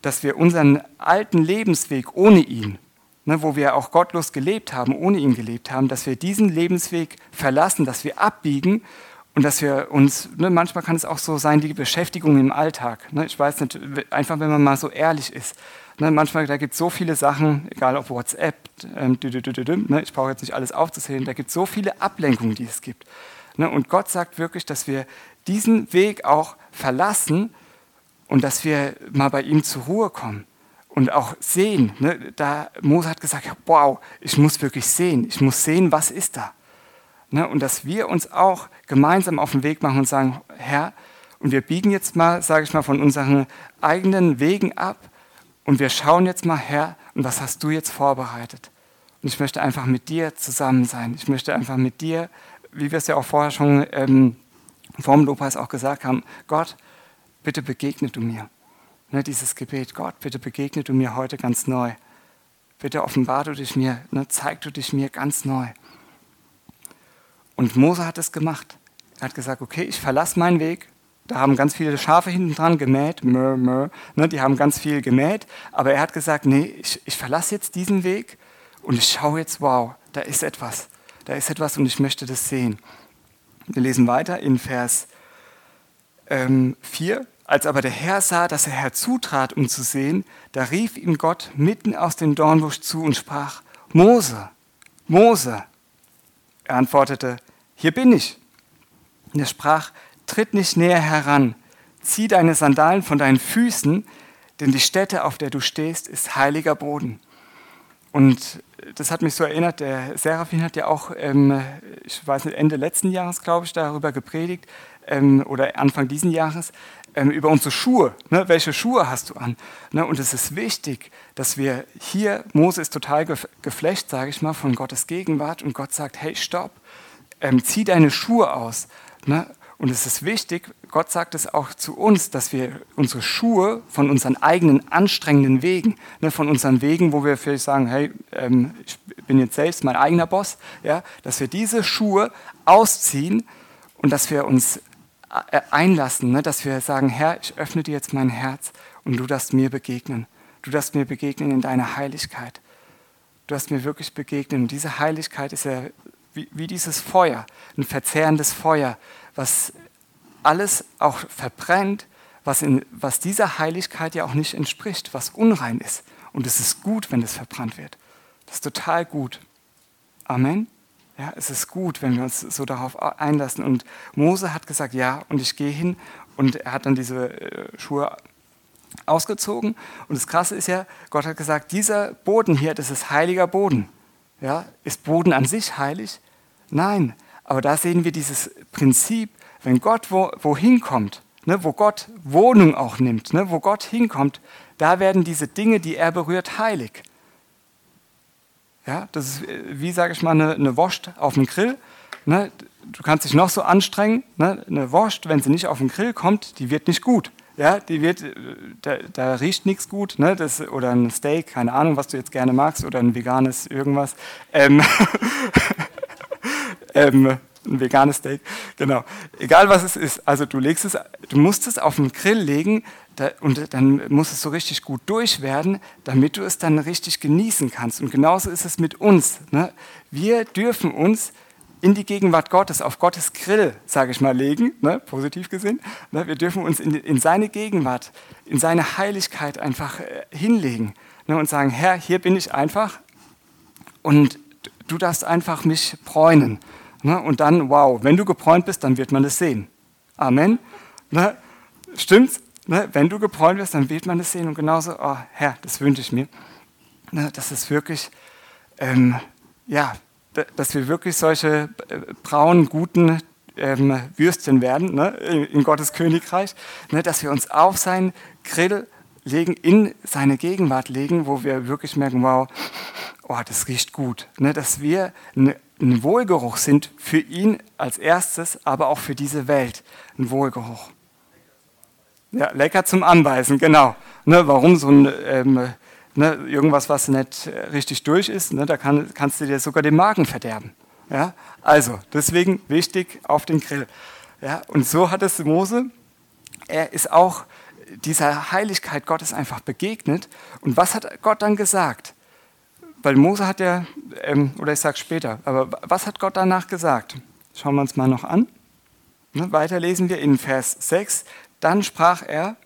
dass wir unseren alten Lebensweg ohne ihn, ne, wo wir auch gottlos gelebt haben, ohne ihn gelebt haben, dass wir diesen Lebensweg verlassen, dass wir abbiegen und dass wir uns, ne, manchmal kann es auch so sein, die Beschäftigung im Alltag. Ne, ich weiß nicht, einfach wenn man mal so ehrlich ist. Ne, manchmal, da gibt es so viele Sachen, egal ob WhatsApp, ähm, dü, dü, dü, ne, ich brauche jetzt nicht alles aufzuzählen, da gibt es so viele Ablenkungen, die es gibt. Ne, und Gott sagt wirklich, dass wir diesen Weg auch verlassen und dass wir mal bei ihm zur Ruhe kommen und auch sehen. Ne, da Mose hat gesagt, wow, ich muss wirklich sehen, ich muss sehen, was ist da. Ne, und dass wir uns auch gemeinsam auf den Weg machen und sagen, Herr, und wir biegen jetzt mal, sage ich mal, von unseren eigenen Wegen ab und wir schauen jetzt mal, Herr, und was hast du jetzt vorbereitet? Und ich möchte einfach mit dir zusammen sein. Ich möchte einfach mit dir, wie wir es ja auch vorher schon ähm, vom Lobpreis auch gesagt haben, Gott, bitte begegne du mir. Ne, dieses Gebet, Gott, bitte begegne du mir heute ganz neu. Bitte offenbar du dich mir, ne, zeig du dich mir ganz neu. Und Mose hat es gemacht. Er hat gesagt, okay, ich verlasse meinen Weg. Da haben ganz viele Schafe hinten dran gemäht, mör, mör, ne, die haben ganz viel gemäht. Aber er hat gesagt, nee, ich, ich verlasse jetzt diesen Weg und ich schaue jetzt, wow, da ist etwas. Da ist etwas und ich möchte das sehen. Wir lesen weiter in Vers ähm, 4. Als aber der Herr sah, dass er herzutrat, um zu sehen, da rief ihm Gott mitten aus dem Dornbusch zu und sprach, Mose, Mose. Er antwortete, hier bin ich. Und er sprach, tritt nicht näher heran, zieh deine Sandalen von deinen Füßen, denn die Stätte, auf der du stehst, ist heiliger Boden. Und das hat mich so erinnert, der Seraphin hat ja auch, ähm, ich weiß nicht, Ende letzten Jahres, glaube ich, darüber gepredigt, ähm, oder Anfang diesen Jahres, ähm, über unsere Schuhe. Ne? Welche Schuhe hast du an? Ne? Und es ist wichtig, dass wir hier, Mose ist total geflecht, sage ich mal, von Gottes Gegenwart und Gott sagt, hey, stopp, ähm, zieh deine Schuhe aus. Ne? Und es ist wichtig, Gott sagt es auch zu uns, dass wir unsere Schuhe von unseren eigenen anstrengenden Wegen, ne, von unseren Wegen, wo wir vielleicht sagen, hey, ähm, ich bin jetzt selbst mein eigener Boss, ja, dass wir diese Schuhe ausziehen und dass wir uns äh, einlassen, ne, dass wir sagen, Herr, ich öffne dir jetzt mein Herz und du darfst mir begegnen. Du darfst mir begegnen in deiner Heiligkeit. Du darfst mir wirklich begegnen. Und diese Heiligkeit ist ja wie, wie dieses Feuer, ein verzehrendes Feuer, was alles auch verbrennt, was, in, was dieser Heiligkeit ja auch nicht entspricht, was unrein ist. Und es ist gut, wenn es verbrannt wird. Das ist total gut. Amen. Ja, es ist gut, wenn wir uns so darauf einlassen. Und Mose hat gesagt, ja, und ich gehe hin. Und er hat dann diese äh, Schuhe ausgezogen. Und das Krasse ist ja, Gott hat gesagt, dieser Boden hier, das ist heiliger Boden. Ja, ist Boden an sich heilig? Nein, aber da sehen wir dieses Prinzip, wenn Gott wo, wohin kommt, ne, wo Gott Wohnung auch nimmt, ne, wo Gott hinkommt, da werden diese Dinge, die er berührt, heilig. Ja, das ist äh, wie, sage ich mal, eine, eine Wurst auf dem Grill. Ne, du kannst dich noch so anstrengen. Ne, eine Wurst, wenn sie nicht auf den Grill kommt, die wird nicht gut. Ja, die wird, äh, da, da riecht nichts gut, ne, das, oder ein Steak, keine Ahnung, was du jetzt gerne magst, oder ein veganes irgendwas. Ähm, ähm, ein veganes Steak, genau. Egal was es ist, also du legst es, du musst es auf den Grill legen da, und dann muss es so richtig gut durch werden, damit du es dann richtig genießen kannst. Und genauso ist es mit uns. Ne? Wir dürfen uns in die Gegenwart Gottes, auf Gottes Grill, sage ich mal, legen, ne, positiv gesehen. Ne, wir dürfen uns in, in, seine Gegenwart, in seine Heiligkeit einfach äh, hinlegen ne, und sagen, Herr, hier bin ich einfach und du darfst einfach mich bräunen. Ne? Und dann, wow, wenn du gebräunt bist, dann wird man es sehen. Amen. Ne? Stimmt's? Ne? Wenn du gebräunt wirst, dann wird man es sehen. Und genauso, oh, Herr, das wünsche ich mir. Das ist wirklich, ähm, ja, dass wir wirklich solche äh, braunen, guten ähm, Würstchen werden ne? in Gottes Königreich, ne? dass wir uns auf seinen Grill legen, in seine Gegenwart legen, wo wir wirklich merken, wow, oh, das riecht gut. Ne? Dass wir eine ein Wohlgeruch sind für ihn als erstes, aber auch für diese Welt. Ein Wohlgeruch. Ja, lecker zum Anbeißen, genau. Ne, warum so ein, ähm, ne, irgendwas, was nicht richtig durch ist, ne, da kann, kannst du dir sogar den Magen verderben. Ja? Also, deswegen wichtig auf den Grill. Ja? Und so hat es Mose, er ist auch dieser Heiligkeit Gottes einfach begegnet. Und was hat Gott dann gesagt? Weil Mose hat ja, ähm, oder ich sage später, aber was hat Gott danach gesagt? Schauen wir uns mal noch an. Ne, weiter lesen wir in Vers 6. Dann sprach er,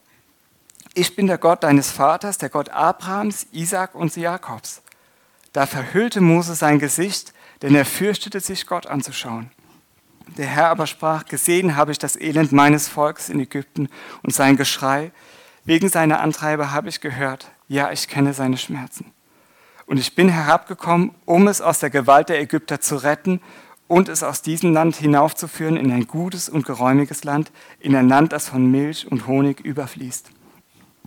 ich bin der Gott deines Vaters, der Gott Abrahams, Isaak und Jakobs. Da verhüllte Mose sein Gesicht, denn er fürchtete sich, Gott anzuschauen. Der Herr aber sprach, gesehen habe ich das Elend meines Volkes in Ägypten und sein Geschrei. Wegen seiner Antreiber habe ich gehört. Ja, ich kenne seine Schmerzen. Und ich bin herabgekommen, um es aus der Gewalt der Ägypter zu retten und es aus diesem Land hinaufzuführen in ein gutes und geräumiges Land, in ein Land, das von Milch und Honig überfließt.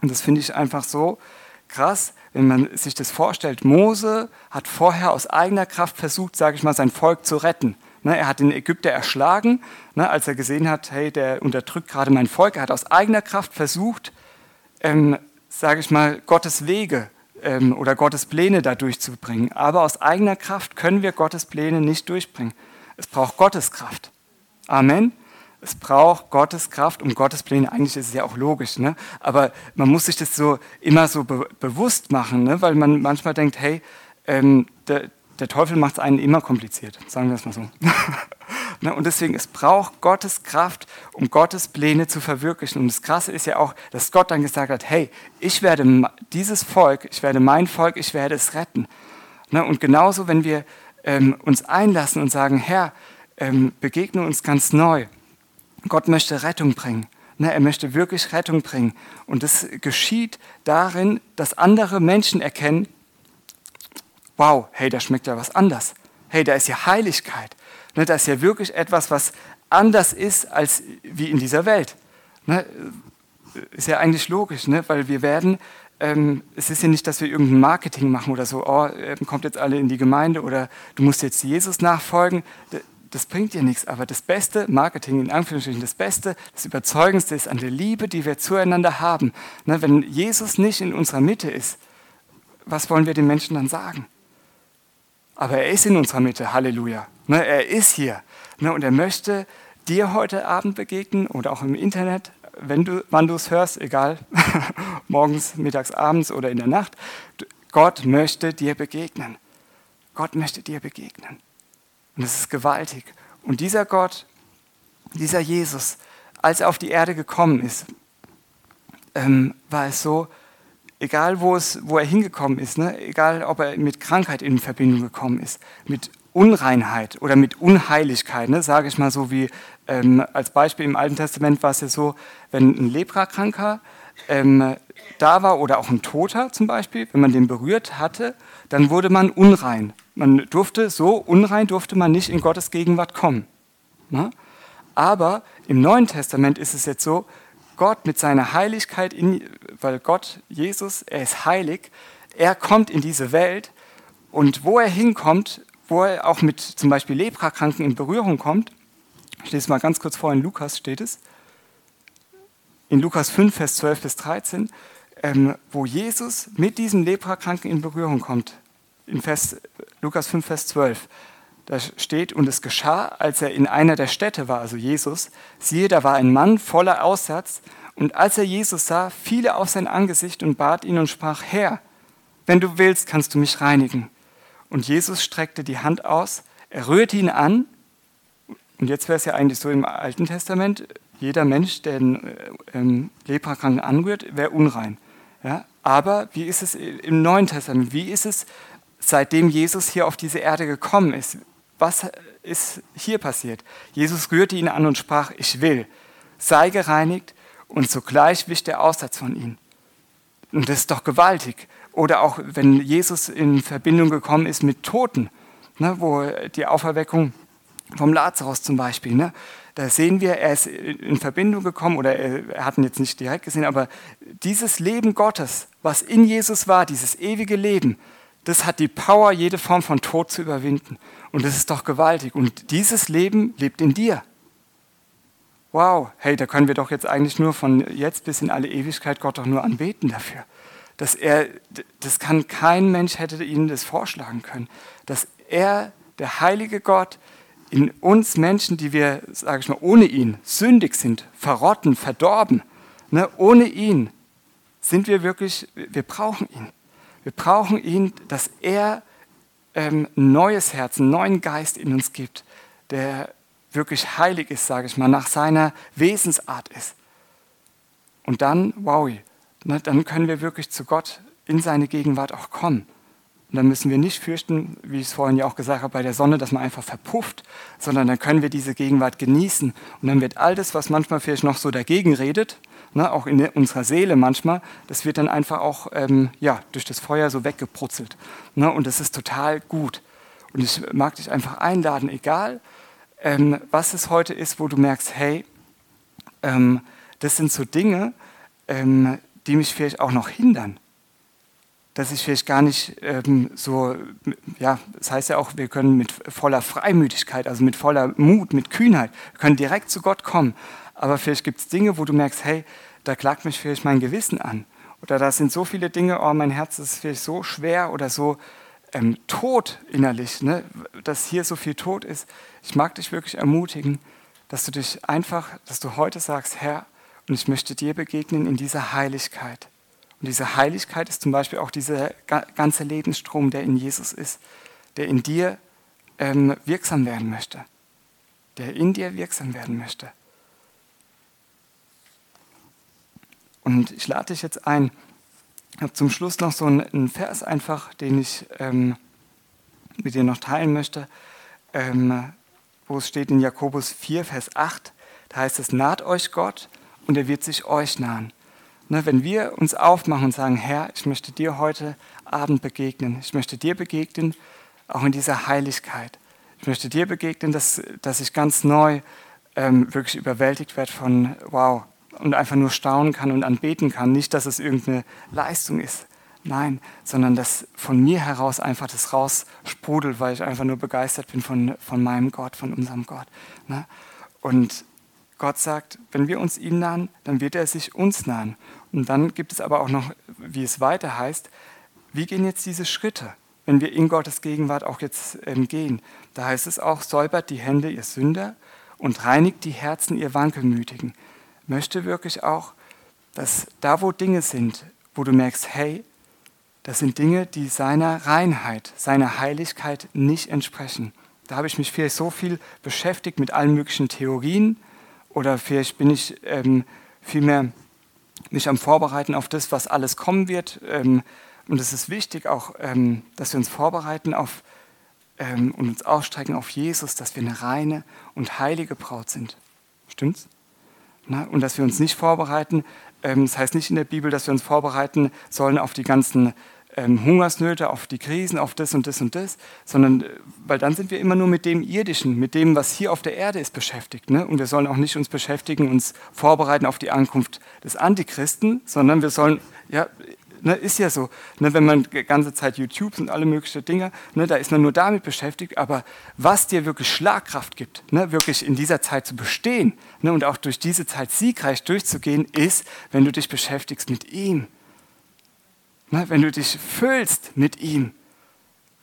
Und das finde ich einfach so krass, wenn man sich das vorstellt. Mose hat vorher aus eigener Kraft versucht, sage ich mal, sein Volk zu retten. Ne, er hat den Ägypter erschlagen, ne, als er gesehen hat, hey, der unterdrückt gerade mein Volk. Er hat aus eigener Kraft versucht, ähm, sage ich mal, Gottes Wege ähm, oder Gottes Pläne da durchzubringen. Aber aus eigener Kraft können wir Gottes Pläne nicht durchbringen. Es braucht Gottes Kraft. Amen. Es braucht Gottes Kraft, um Gottes Pläne. Eigentlich ist es ja auch logisch, ne? aber man muss sich das so immer so be bewusst machen, ne? weil man manchmal denkt, hey, ähm, der, der Teufel macht es einen immer kompliziert, sagen wir es mal so. Ne, und deswegen, es braucht Gottes Kraft, um Gottes Pläne zu verwirklichen. Und das Krasse ist ja auch, dass Gott dann gesagt hat, hey, ich werde dieses Volk, ich werde mein Volk, ich werde es retten. Ne, und genauso, wenn wir ähm, uns einlassen und sagen, Herr, ähm, begegne uns ganz neu. Gott möchte Rettung bringen. Ne, er möchte wirklich Rettung bringen. Und das geschieht darin, dass andere Menschen erkennen, wow, hey, da schmeckt ja was anders. Hey, da ist ja Heiligkeit. Ne, da ist ja wirklich etwas, was anders ist als wie in dieser Welt. Ne, ist ja eigentlich logisch, ne, weil wir werden, ähm, es ist ja nicht, dass wir irgendein Marketing machen oder so, oh, ähm, kommt jetzt alle in die Gemeinde oder du musst jetzt Jesus nachfolgen das bringt dir nichts. Aber das beste Marketing, in Anführungsstrichen, das Beste, das Überzeugendste ist an der Liebe, die wir zueinander haben. Wenn Jesus nicht in unserer Mitte ist, was wollen wir den Menschen dann sagen? Aber er ist in unserer Mitte, Halleluja. Ne, er ist hier. Ne, und er möchte dir heute Abend begegnen oder auch im Internet, wenn du, wann du es hörst, egal, morgens, mittags, abends oder in der Nacht. Gott möchte dir begegnen. Gott möchte dir begegnen. Und es ist gewaltig. Und dieser Gott, dieser Jesus, als er auf die Erde gekommen ist, ähm, war es so, egal wo, es, wo er hingekommen ist, ne, egal ob er mit Krankheit in Verbindung gekommen ist, mit Unreinheit oder mit Unheiligkeit, ne, sage ich mal so wie ähm, als Beispiel im Alten Testament war es ja so, wenn ein Leprakranker ähm, da war oder auch ein Toter zum Beispiel, wenn man den berührt hatte, dann wurde man unrein. Man durfte, so unrein durfte man nicht in Gottes Gegenwart kommen. Ne? Aber im Neuen Testament ist es jetzt so, Gott mit seiner Heiligkeit, in, weil Gott, Jesus, er ist heilig, er kommt in diese Welt und wo er hinkommt, wo er auch mit zum Beispiel Leprakranken in Berührung kommt, ich lese mal ganz kurz vor, in Lukas steht es, in Lukas 5, Vers 12 bis 13, ähm, wo Jesus mit diesem Leprakranken in Berührung kommt. In Vers, Lukas 5, Vers 12. Da steht, und es geschah, als er in einer der Städte war, also Jesus, siehe, da war ein Mann voller Aussatz, und als er Jesus sah, fiel er auf sein Angesicht und bat ihn und sprach, Herr, wenn du willst, kannst du mich reinigen. Und Jesus streckte die Hand aus, er rührte ihn an, und jetzt wäre es ja eigentlich so im Alten Testament, jeder Mensch, der den ähm, Leprakranken anrührt, wäre unrein. Ja? Aber wie ist es im Neuen Testament? Wie ist es seitdem Jesus hier auf diese Erde gekommen ist. Was ist hier passiert? Jesus rührte ihn an und sprach, ich will, sei gereinigt und sogleich wich der Aussatz von ihm. Und das ist doch gewaltig. Oder auch wenn Jesus in Verbindung gekommen ist mit Toten, ne, wo die Auferweckung vom Lazarus zum Beispiel, ne, da sehen wir, er ist in Verbindung gekommen oder er, hat ihn jetzt nicht direkt gesehen, aber dieses Leben Gottes, was in Jesus war, dieses ewige Leben, das hat die Power, jede Form von Tod zu überwinden. Und das ist doch gewaltig. Und dieses Leben lebt in dir. Wow, hey, da können wir doch jetzt eigentlich nur von jetzt bis in alle Ewigkeit Gott doch nur anbeten dafür. Dass er, das kann kein Mensch hätte ihnen das vorschlagen können. Dass er, der heilige Gott, in uns Menschen, die wir, sage ich mal, ohne ihn sündig sind, verrotten, verdorben, ne, ohne ihn sind wir wirklich, wir brauchen ihn. Wir brauchen ihn, dass er ähm, neues Herz, einen neuen Geist in uns gibt, der wirklich heilig ist, sage ich mal, nach seiner Wesensart ist. Und dann, wow, ne, dann können wir wirklich zu Gott in seine Gegenwart auch kommen. Und dann müssen wir nicht fürchten, wie ich es vorhin ja auch gesagt habe, bei der Sonne, dass man einfach verpufft, sondern dann können wir diese Gegenwart genießen. Und dann wird all das, was manchmal vielleicht noch so dagegen redet, ne, auch in unserer Seele manchmal, das wird dann einfach auch ähm, ja, durch das Feuer so weggebrutzelt. Ne, und das ist total gut. Und ich mag dich einfach einladen, egal ähm, was es heute ist, wo du merkst, hey, ähm, das sind so Dinge, ähm, die mich vielleicht auch noch hindern. Dass ich vielleicht gar nicht ähm, so, ja, das heißt ja auch, wir können mit voller Freimütigkeit, also mit voller Mut, mit Kühnheit, können direkt zu Gott kommen aber vielleicht gibt es Dinge, wo du merkst, hey, da klagt mich vielleicht mein Gewissen an. Oder da sind so viele Dinge, oh, mein Herz ist vielleicht so schwer oder so ähm, tot innerlich, ne? dass hier so viel Tod ist. Ich mag dich wirklich ermutigen, dass du dich einfach, dass du heute sagst, Herr, und ich möchte dir begegnen in dieser Heiligkeit. Und diese Heiligkeit ist zum Beispiel auch dieser ganze Lebensstrom, der in Jesus ist, der in dir ähm, wirksam werden möchte. Der in dir wirksam werden möchte. Und ich lade dich jetzt ein. Ich habe zum Schluss noch so einen Vers einfach, den ich ähm, mit dir noch teilen möchte, ähm, wo es steht in Jakobus 4, Vers 8. Da heißt es, naht euch Gott und er wird sich euch nahen. Ne, wenn wir uns aufmachen und sagen, Herr, ich möchte dir heute Abend begegnen, ich möchte dir begegnen, auch in dieser Heiligkeit. Ich möchte dir begegnen, dass, dass ich ganz neu ähm, wirklich überwältigt werde von, wow, und einfach nur staunen kann und anbeten kann. Nicht, dass es irgendeine Leistung ist, nein, sondern dass von mir heraus einfach das raussprudelt, weil ich einfach nur begeistert bin von, von meinem Gott, von unserem Gott. Ne? Und Gott sagt, wenn wir uns ihm nahen, dann wird er sich uns nahen. Und dann gibt es aber auch noch, wie es weiter heißt, wie gehen jetzt diese Schritte, wenn wir in Gottes Gegenwart auch jetzt ähm, gehen? Da heißt es auch, säubert die Hände ihr Sünder und reinigt die Herzen ihr Wankelmütigen möchte wirklich auch, dass da, wo Dinge sind, wo du merkst, hey, das sind Dinge, die seiner Reinheit, seiner Heiligkeit nicht entsprechen. Da habe ich mich vielleicht so viel beschäftigt mit allen möglichen Theorien oder vielleicht bin ich ähm, vielmehr mich am Vorbereiten auf das, was alles kommen wird. Ähm, und es ist wichtig auch, ähm, dass wir uns vorbereiten auf ähm, und uns ausstrecken auf Jesus, dass wir eine reine und heilige Braut sind. Stimmt's? Ne? Und dass wir uns nicht vorbereiten, ähm, das heißt nicht in der Bibel, dass wir uns vorbereiten sollen auf die ganzen ähm, Hungersnöte, auf die Krisen, auf das und das und das, sondern äh, weil dann sind wir immer nur mit dem Irdischen, mit dem, was hier auf der Erde ist, beschäftigt. Ne? Und wir sollen auch nicht uns beschäftigen, uns vorbereiten auf die Ankunft des Antichristen, sondern wir sollen ja, Ne, ist ja so. Ne, wenn man die ganze Zeit YouTube und alle möglichen Dinge, ne, da ist man nur damit beschäftigt. Aber was dir wirklich Schlagkraft gibt, ne, wirklich in dieser Zeit zu bestehen ne, und auch durch diese Zeit siegreich durchzugehen, ist, wenn du dich beschäftigst mit ihm. Ne, wenn du dich füllst mit ihm.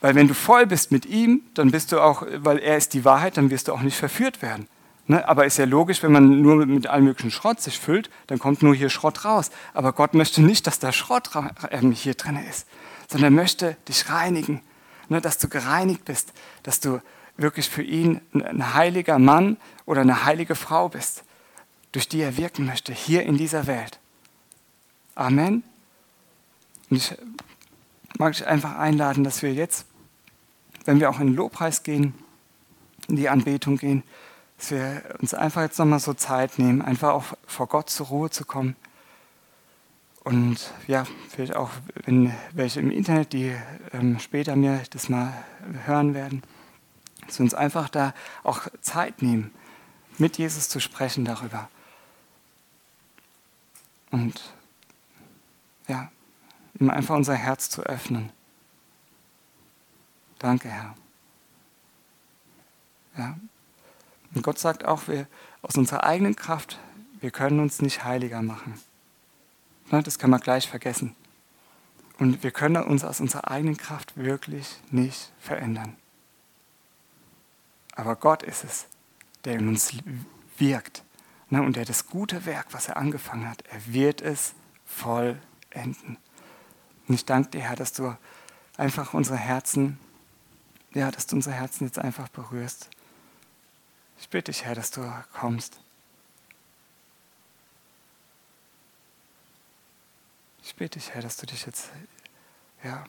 Weil wenn du voll bist mit ihm, dann bist du auch, weil er ist die Wahrheit, dann wirst du auch nicht verführt werden. Ne? Aber ist ja logisch, wenn man nur mit, allem möglichen Schrott sich füllt, dann kommt nur hier Schrott raus. Aber Gott möchte nicht, dass da Schrott äh, hier drin ist, sondern er möchte dich reinigen, ne? dass du gereinigt bist, dass du wirklich für ihn ein heiliger Mann oder eine heilige Frau bist, durch die er wirken möchte, hier in dieser Welt. Amen. Und ich mag dich einfach einladen, dass wir jetzt, wenn wir auch in den Lobpreis gehen, in die Anbetung gehen, dass wir uns einfach jetzt nochmal so Zeit nehmen, einfach auch vor Gott zur Ruhe zu kommen. Und ja, vielleicht auch, wenn welche im Internet, die ähm, später mir das mal hören werden, dass wir uns einfach da auch Zeit nehmen, mit Jesus zu sprechen darüber. Und ja, ihm einfach unser Herz zu öffnen. Danke, Herr. Ja, und Gott sagt auch, wir aus unserer eigenen Kraft, wir können uns nicht heiliger machen. Das kann man gleich vergessen. Und wir können uns aus unserer eigenen Kraft wirklich nicht verändern. Aber Gott ist es, der in uns wirkt. Und der das gute Werk, was er angefangen hat, er wird es vollenden. Und ich danke dir, Herr, dass du einfach unsere Herzen, ja, dass du unsere Herzen jetzt einfach berührst. Ich bitte dich, Herr, dass du kommst. Ich bitte dich, Herr, dass du dich jetzt, ja,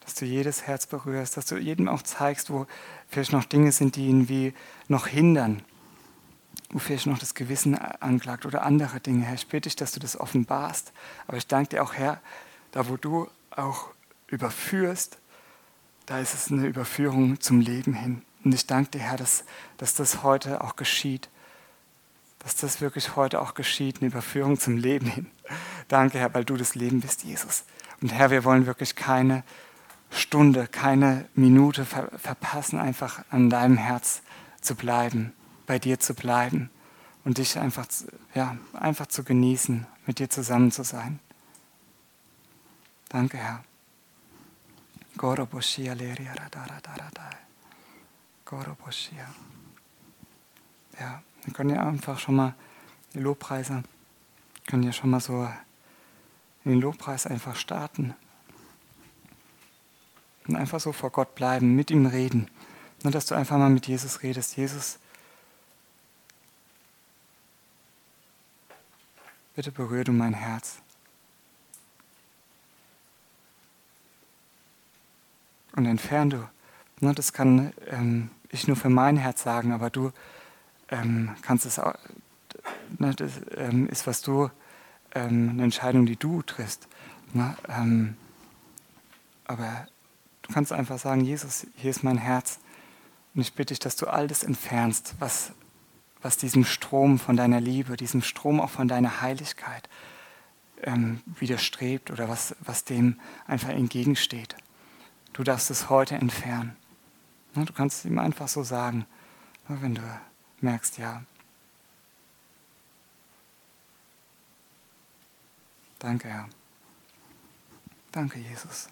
dass du jedes Herz berührst, dass du jedem auch zeigst, wo vielleicht noch Dinge sind, die ihn wie noch hindern, wo vielleicht noch das Gewissen anklagt oder andere Dinge. Herr, ich bitte dich, dass du das offenbarst. Aber ich danke dir auch, Herr, da wo du auch überführst, da ist es eine Überführung zum Leben hin. Und ich danke dir, Herr, dass, dass das heute auch geschieht. Dass das wirklich heute auch geschieht, eine Überführung zum Leben hin. Danke, Herr, weil du das Leben bist, Jesus. Und Herr, wir wollen wirklich keine Stunde, keine Minute ver verpassen, einfach an deinem Herz zu bleiben, bei dir zu bleiben und dich einfach, ja, einfach zu genießen, mit dir zusammen zu sein. Danke, Herr. Goroboshia leria radara Goroboshia. Ja, wir können ja einfach schon mal die Lobpreise, können ja schon mal so den Lobpreis einfach starten. Und einfach so vor Gott bleiben, mit ihm reden. Nur, dass du einfach mal mit Jesus redest. Jesus, bitte berühre du mein Herz. Und entferne du. Ne, das kann ähm, ich nur für mein Herz sagen, aber du ähm, kannst es auch, Ne, das ähm, ist, was du, ähm, eine Entscheidung, die du triffst. Ne? Ähm, aber du kannst einfach sagen, Jesus, hier ist mein Herz. Und ich bitte dich, dass du all das entfernst, was, was diesem Strom von deiner Liebe, diesem Strom auch von deiner Heiligkeit ähm, widerstrebt oder was, was dem einfach entgegensteht. Du darfst es heute entfernen. Ne, du kannst ihm einfach so sagen, wenn du merkst, ja. Danke, Herr. Danke, Jesus.